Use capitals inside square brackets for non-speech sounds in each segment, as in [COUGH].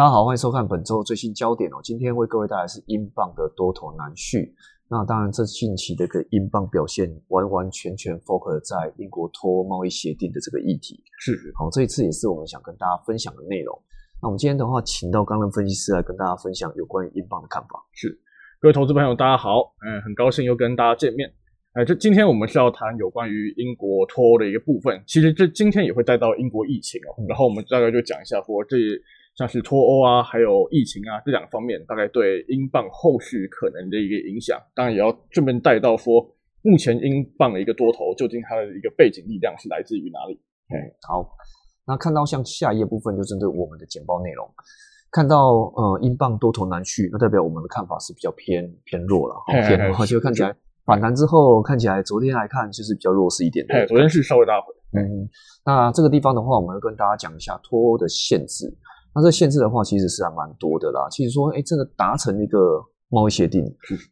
大家好，欢迎收看本周最新焦点哦。今天为各位带来是英镑的多头难续。那当然，这近期的一个英镑表现完完全全 focus 在英国脱欧贸易协定的这个议题。是，好，这一次也是我们想跟大家分享的内容。那我们今天的话，请到钢人分析师来跟大家分享有关于英镑的看法。是，各位投资朋友，大家好，嗯，很高兴又跟大家见面。哎，这今天我们是要谈有关于英国脱欧的一个部分。其实这今天也会带到英国疫情哦，然后我们大概就讲一下，说这像是脱欧啊，还有疫情啊这两方面，大概对英镑后续可能的一个影响。当然也要顺便带到说，目前英镑的一个多头究竟它的一个背景力量是来自于哪里？哎，好，那看到像下一页部分就针对我们的简报内容，看到呃英镑多头难续，那代表我们的看法是比较偏偏弱了，[LAUGHS] 偏弱，就看起来。反弹之后看起来，昨天来看就是比较弱势一点的。昨天是稍微大回。嗯，那这个地方的话，我们要跟大家讲一下脱欧的限制。那这限制的话，其实是还蛮多的啦。其实说，哎，真的达成一个贸易协定，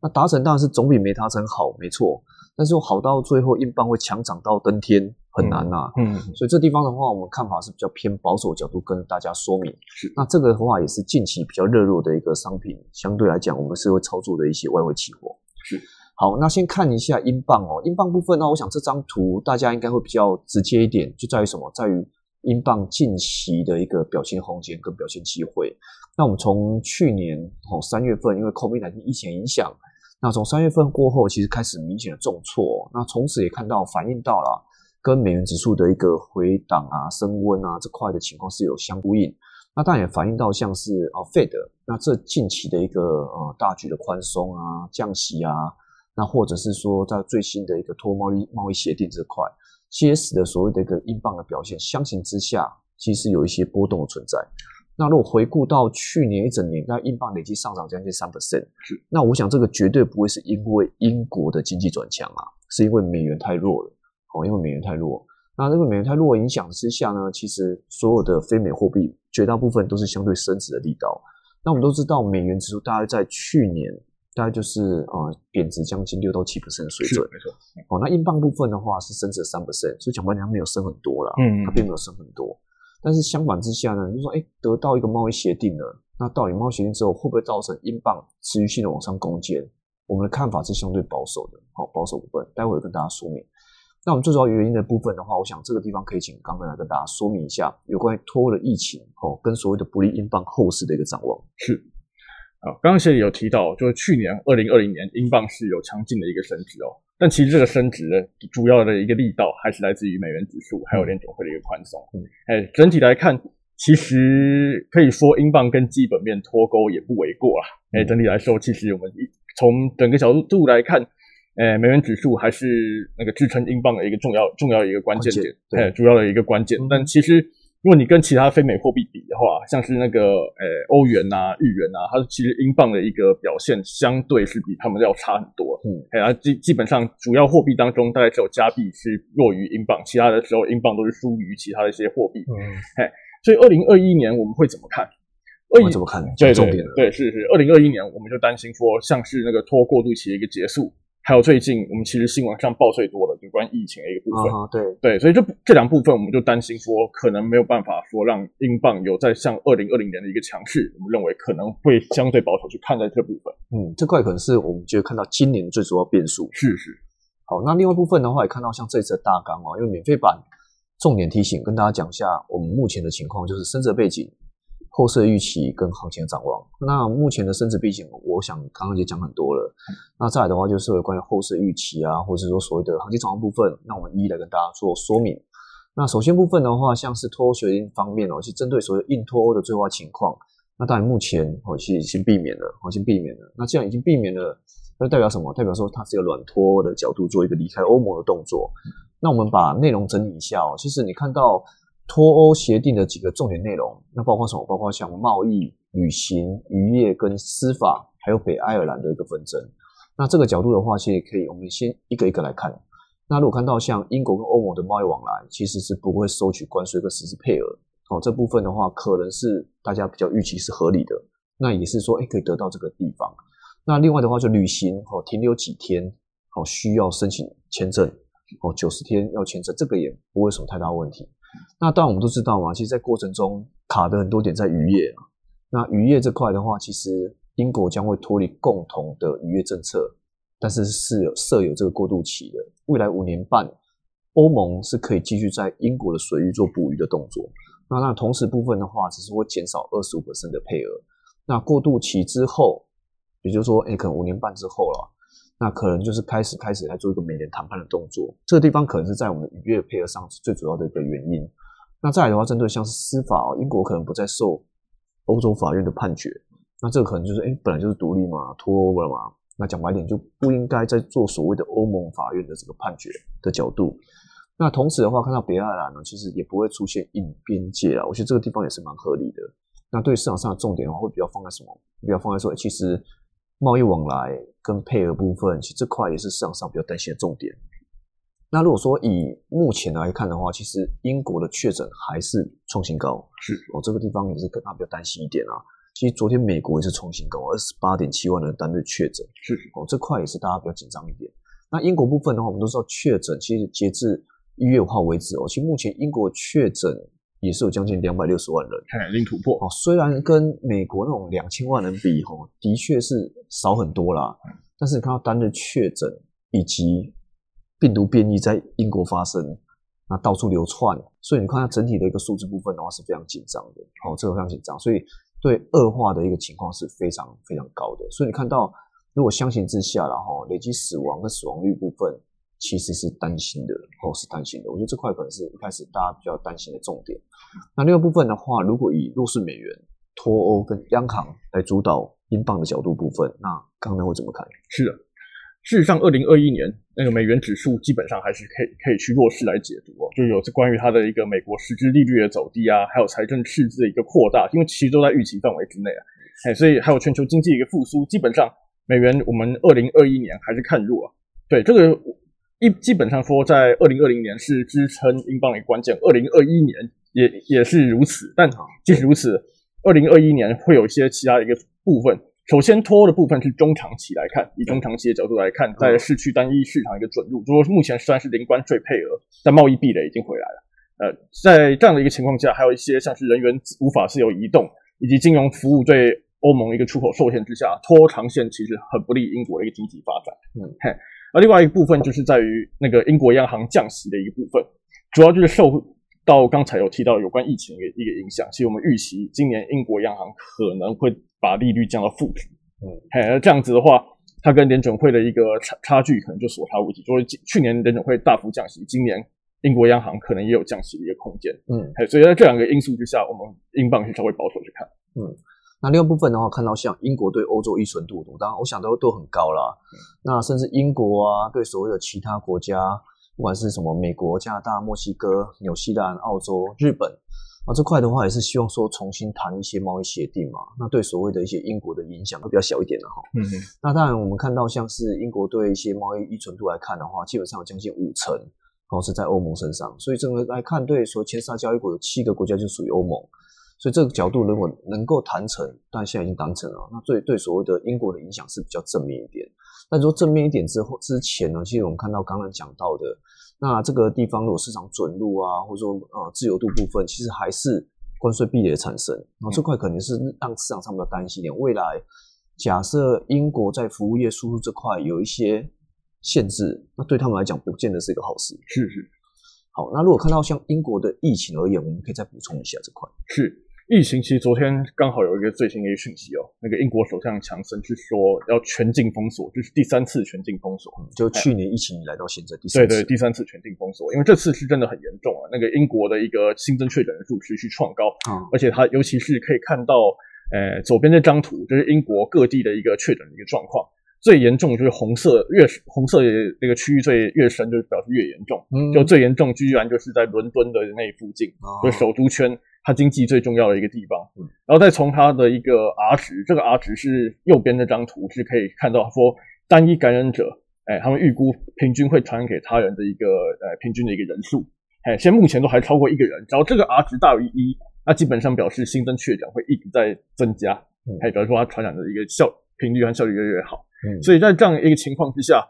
那达成当然是总比没达成好，没错。但是好到最后，英镑会强涨到登天，很难呐。嗯，所以这地方的话，我们看法是比较偏保守角度跟大家说明。是，那这个的话也是近期比较热络的一个商品，相对来讲，我们是会操作的一些外汇期货。是。好，那先看一下英镑哦。英镑部分呢，我想这张图大家应该会比较直接一点，就在于什么？在于英镑近期的一个表现空间跟表现机会。那我们从去年哦三月份，因为 COVID 疫情影响，那从三月份过后，其实开始明显的重挫。那从此也看到反映到了跟美元指数的一个回档啊、升温啊这块的情况是有相呼应。那当然也反映到像是啊 Fed，那这近期的一个呃大举的宽松啊、降息啊。那或者是说，在最新的一个脱贸易贸易协定这块，其实使得所谓的一个英镑的表现相形之下，其实有一些波动的存在。那如果回顾到去年一整年，那英镑累计上涨将近三 percent，是。那我想这个绝对不会是因为英国的经济转强啊，是因为美元太弱了。哦，因为美元太弱，那这个美元太弱影响之下呢，其实所有的非美货币绝大部分都是相对升值的力道。那我们都知道，美元指数大概在去年。大概就是呃贬值将近六到七 percent 的水准，没错。哦，那英镑部分的话是升值三 percent，所以讲白讲没有升很多了，嗯，它并没有升很多。但是相反之下呢，就说哎得到一个贸易协定了，那到底贸易协定之后会不会造成英镑持续性的往上攻坚？我们的看法是相对保守的，好保守部分，待会跟大家说明。那我们最主要原因的部分的话，我想这个地方可以请刚刚来跟大家说明一下有关于脱欧的疫情哦，跟所谓的不利英镑后市的一个展望是。啊，刚刚其实有提到，就是去年二零二零年英镑是有强劲的一个升值哦，但其实这个升值的主要的一个力道还是来自于美元指数还有联总会的一个宽松。嗯，哎，整体来看，其实可以说英镑跟基本面脱钩也不为过啊。哎，整体来说，其实我们从整个角度来看，哎，美元指数还是那个支撑英镑的一个重要重要的一个关键点，哎，主要的一个关键。但其实。如果你跟其他非美货币比的话，像是那个呃欧元呐、日元呐，它其实英镑的一个表现相对是比他们要差很多。嗯，哎，基基本上主要货币当中，大概只有加币是弱于英镑，其他的时候英镑都是输于其他的一些货币。嗯，哎，所以二零二一年我们会怎么看？二一怎么看？对对对，是是，二零二一年我们就担心说，像是那个脱过渡期的一个结束。还有最近我们其实新闻上报最多的有关疫情的一个部分，对对，所以这这两部分我们就担心说可能没有办法说让英镑有在像二零二零年的一个强势，我们认为可能会相对保守去看待这部分。嗯，这块可能是我们觉得看到今年最主要变数。是是，好，那另外部分的话也看到像这次的大纲啊，因为免费版重点提醒跟大家讲一下我们目前的情况，就是深色背景。后市预期跟行情的展望，那目前的升值背景，我想刚刚也讲很多了。那再来的话，就是有关于后市预期啊，或者是说所谓的行情展望部分，那我们一一来跟大家做说明。那首先部分的话，像是脱欧协定方面哦，是针对所谓硬脱欧的最坏情况。那当然目前哦，其实已经避免了，已经避免了。那既然已经避免了，那代表什么？代表说它是一个软脱的角度做一个离开欧盟的动作。那我们把内容整理一下哦，其实你看到。脱欧协定的几个重点内容，那包括什么？包括像贸易、旅行、渔业跟司法，还有北爱尔兰的一个纷争。那这个角度的话，其实可以，我们先一个一个来看。那如果看到像英国跟欧盟的贸易往来，其实是不会收取关税跟实施配额。哦，这部分的话，可能是大家比较预期是合理的。那也是说，哎，可以得到这个地方。那另外的话，就旅行哦，停留几天哦，需要申请签证哦，九十天要签证，这个也不会什么太大问题。那当然，我们都知道嘛，其实，在过程中卡的很多点在渔业啊，那渔业这块的话，其实英国将会脱离共同的渔业政策，但是是有设有这个过渡期的。未来五年半，欧盟是可以继续在英国的水域做捕鱼的动作。那那同时部分的话，只是会减少二十五的配额。那过渡期之后，也就是说，哎，可能五年半之后了，那可能就是开始开始来做一个美联谈判的动作。这个地方可能是在我们渔业配合上是最主要的一个原因。那再来的话，针对像是司法，英国可能不再受欧洲法院的判决。那这个可能就是，哎，本来就是独立嘛，脱欧了嘛。那讲白点，就不应该再做所谓的欧盟法院的这个判决的角度。那同时的话，看到北爱尔兰呢，其实也不会出现硬边界啊。我觉得这个地方也是蛮合理的。那对市场上的重点的话，会比较放在什么？比较放在说，其实贸易往来跟配额部分，其实这块也是市场上比较担心的重点。那如果说以目前来看的话，其实英国的确诊还是创新高，是哦，这个地方也是跟他比较担心一点啊。其实昨天美国也是创新高，二十八点七万人单日确诊，是哦，这块也是大家比较紧张一点。那英国部分的话，我们都知道确诊，其实截至一月五号为止哦，其实目前英国确诊也是有将近两百六十万人，看已经突破哦。虽然跟美国那种两千万人比，哦，的确是少很多啦，但是你看到单日确诊以及病毒变异在英国发生，那到处流窜，所以你看它整体的一个数字部分的话是非常紧张的，哦，这个非常紧张，所以对恶化的一个情况是非常非常高的。所以你看到如果相形之下，然后累积死亡跟死亡率部分其实是担心的，哦，是担心的。我觉得这块可能是一开始大家比较担心的重点。那另外部分的话，如果以弱势美元脱欧跟央行来主导英镑的角度部分，那刚刚会怎么看？是的。事实上，二零二一年那个美元指数基本上还是可以可以去弱势来解读哦，就有是关于它的一个美国实质利率的走低啊，还有财政赤字的一个扩大，因为其实都在预期范围之内啊，哎，所以还有全球经济一个复苏，基本上美元我们二零二一年还是看弱啊。对这个一基本上说，在二零二零年是支撑英镑的关键，二零二一年也也是如此，但即使如此，二零二一年会有一些其他的一个部分。首先，拖的部分是中长期来看，以中长期的角度来看，在市区单一市场一个准入，如果目前虽然是零关税配额，但贸易壁垒已经回来了。呃，在这样的一个情况下，还有一些像是人员无法自由移动，以及金融服务对欧盟一个出口受限之下，拖长线其实很不利英国的一个经济发展。嗯，嘿，而另外一个部分就是在于那个英国央行降息的一个部分，主要就是受到刚才有提到有关疫情的一个影响，其实我们预期今年英国央行可能会。把利率降到负值，嗯，嘿，这样子的话，它跟联准会的一个差差距可能就所差无几。就是去年联准会大幅降息，今年英国央行可能也有降息的一个空间，嗯，嘿，所以在这两个因素之下，我们英镑是稍微保守去看，嗯，那另外部分的话，看到像英国对欧洲依存度，当然我想都都很高啦。那甚至英国啊，对所谓的其他国家，不管是什么美国、加拿大、墨西哥、纽西兰、澳洲、日本。啊，这块的话也是希望说重新谈一些贸易协定嘛，那对所谓的一些英国的影响会比较小一点的哈。嗯哼。那当然，我们看到像是英国对一些贸易依存度来看的话，基本上有将近五成，哦是在欧盟身上。所以整个来看，对说前十交易国有七个国家就属于欧盟，所以这个角度如果能够谈成，但现在已经谈成了，那对对所谓的英国的影响是比较正面一点。那说正面一点之后之前呢，其实我们看到刚刚讲到的。那这个地方如果市场准入啊，或者说呃自由度部分，其实还是关税壁垒的产生，那这块肯定是让市场上比较担心一点。未来假设英国在服务业输入这块有一些限制，那对他们来讲不见得是一个好事。是是。好，那如果看到像英国的疫情而言，我们可以再补充一下这块。是。疫情其实昨天刚好有一个最新的一个讯息哦，那个英国首相强森是说要全境封锁，就是第三次全境封锁，就去年疫情以来到现在第三对对第三次全境封锁，因为这次是真的很严重啊，那个英国的一个新增确诊人数持续创高，而且它尤其是可以看到，呃，左边这张图就是英国各地的一个确诊的一个状况，最严重就是红色越红色的那个区域最越深，就是表示越严重，就最严重居然就是在伦敦的那附近，就首都圈。它经济最重要的一个地方，嗯。然后再从它的一个 R 值，这个 R 值是右边那张图是可以看到，说单一感染者，哎，他们预估平均会传染给他人的一个呃平均的一个人数，哎，现在目前都还超过一个人，只要这个 R 值大于一，那基本上表示新增确诊会一直在增加，还表示说它传染的一个效频率和效率越来越好，嗯。所以在这样一个情况之下。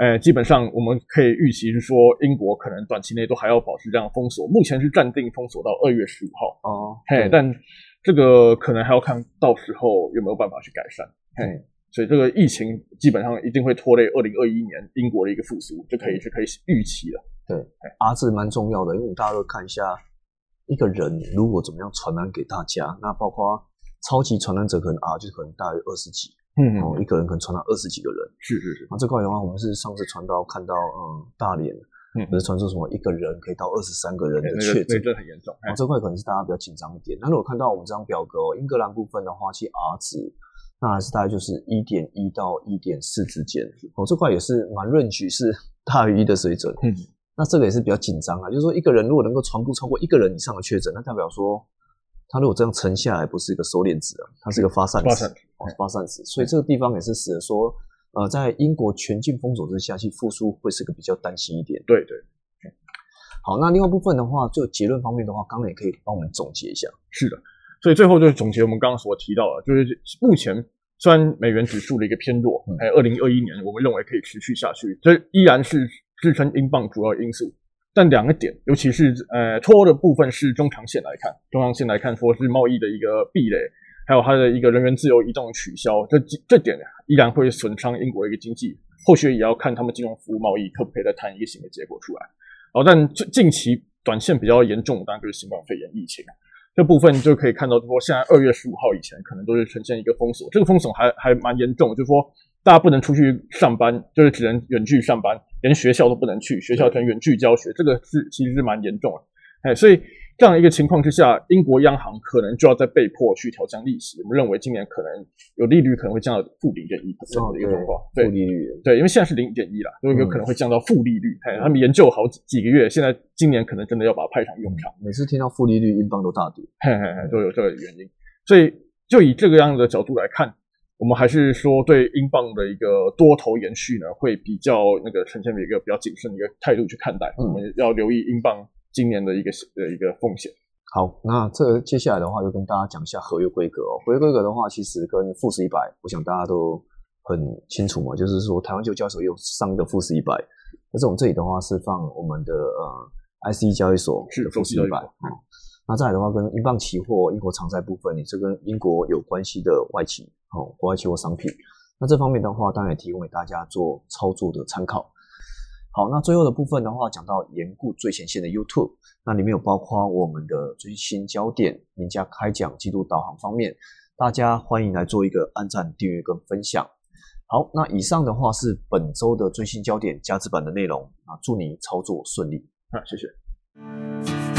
呃，基本上我们可以预期是说，英国可能短期内都还要保持这样封锁。目前是暂定封锁到二月十五号哦，嘿，但这个可能还要看到时候有没有办法去改善。嘿，所以这个疫情基本上一定会拖累二零二一年英国的一个复苏，就可以是可以预期了。对，R 字蛮重要的，因为大家都看一下一个人如果怎么样传染给大家，那包括超级传染者可能 R 就可能大于二十几，嗯，哦，一个人可能传到二十几个人，是是是。那这块的话，我们是上次传到看到，嗯，大连，嗯，不是传出什么一个人可以到二十三个人的确诊，这很严重。哦，这块可能是大家比较紧张一点。那如果看到我们这张表格，英格兰部分的话，其实 R 值那还是大概就是一点一到一点四之间，哦，这块也是蛮润局是 [LAUGHS] 大于一的水准，嗯。那这个也是比较紧张啊，就是说一个人如果能够传播超过一个人以上的确诊，那代表说他如果这样沉下来，不是一个收敛值啊，它是一个发散值，发散值。所以这个地方也是使得说，呃，在英国全境封锁之下，去复苏会是个比较担心一点。对对。好，那另外部分的话，就结论方面的话，刚刚也可以帮我们总结一下。是的，所以最后就是总结我们刚刚所提到的，就是目前虽然美元指数的一个偏弱，还有二零二一年我们认为可以持续下去，这依然是。支撑英镑主要因素，但两个点，尤其是呃脱欧的部分是中长线来看，中长线来看说是贸易的一个壁垒，还有它的一个人员自由移动取消，这这点依然会损伤英国的一个经济，后续也要看他们金融服务贸易可不可以再谈一个新的结果出来。哦，但近近期短线比较严重，当然就是新冠肺炎疫情这部分就可以看到，说现在二月十五号以前可能都是呈现一个封锁，这个封锁还还蛮严重，就是说。大家不能出去上班，就是只能远距上班，连学校都不能去，学校全远距教学，这个是其实是蛮严重的，哎，所以这样一个情况之下，英国央行可能就要再被迫去调降利息。我们认为今年可能有利率可能会降到负零点一这样的一个状况，负利率，对，因为现在是零点一了，所以有可能会降到负利率。哎，他们研究好几几个月，现在今年可能真的要把它派上用场。每次听到负利率，英镑都大跌，嘿嘿嘿，都有这个原因。所以就以这个样子的角度来看。我们还是说对英镑的一个多头延续呢，会比较那个呈现一个比较谨慎的一个态度去看待。我们要留意英镑今年的一个的一个风险。好，那这接下来的话就跟大家讲一下合约规格哦。合约规格的话，其实跟富时一百，我想大家都很清楚嘛，就是说台湾就交易所有上的富时一百，但是我们这里的话是放我们的呃 IC 交易所的富时一百啊。那再来的话，跟英镑期货、英国长债部分，你这跟英国有关系的外企。哦，国外期货商品，那这方面的话，当然也提供给大家做操作的参考。好，那最后的部分的话，讲到严固最前线的 YouTube，那里面有包括我们的最新焦点、名家开讲、季度导航方面，大家欢迎来做一个按赞、订阅跟分享。好，那以上的话是本周的最新焦点加值版的内容啊，祝你操作顺利啊，谢谢。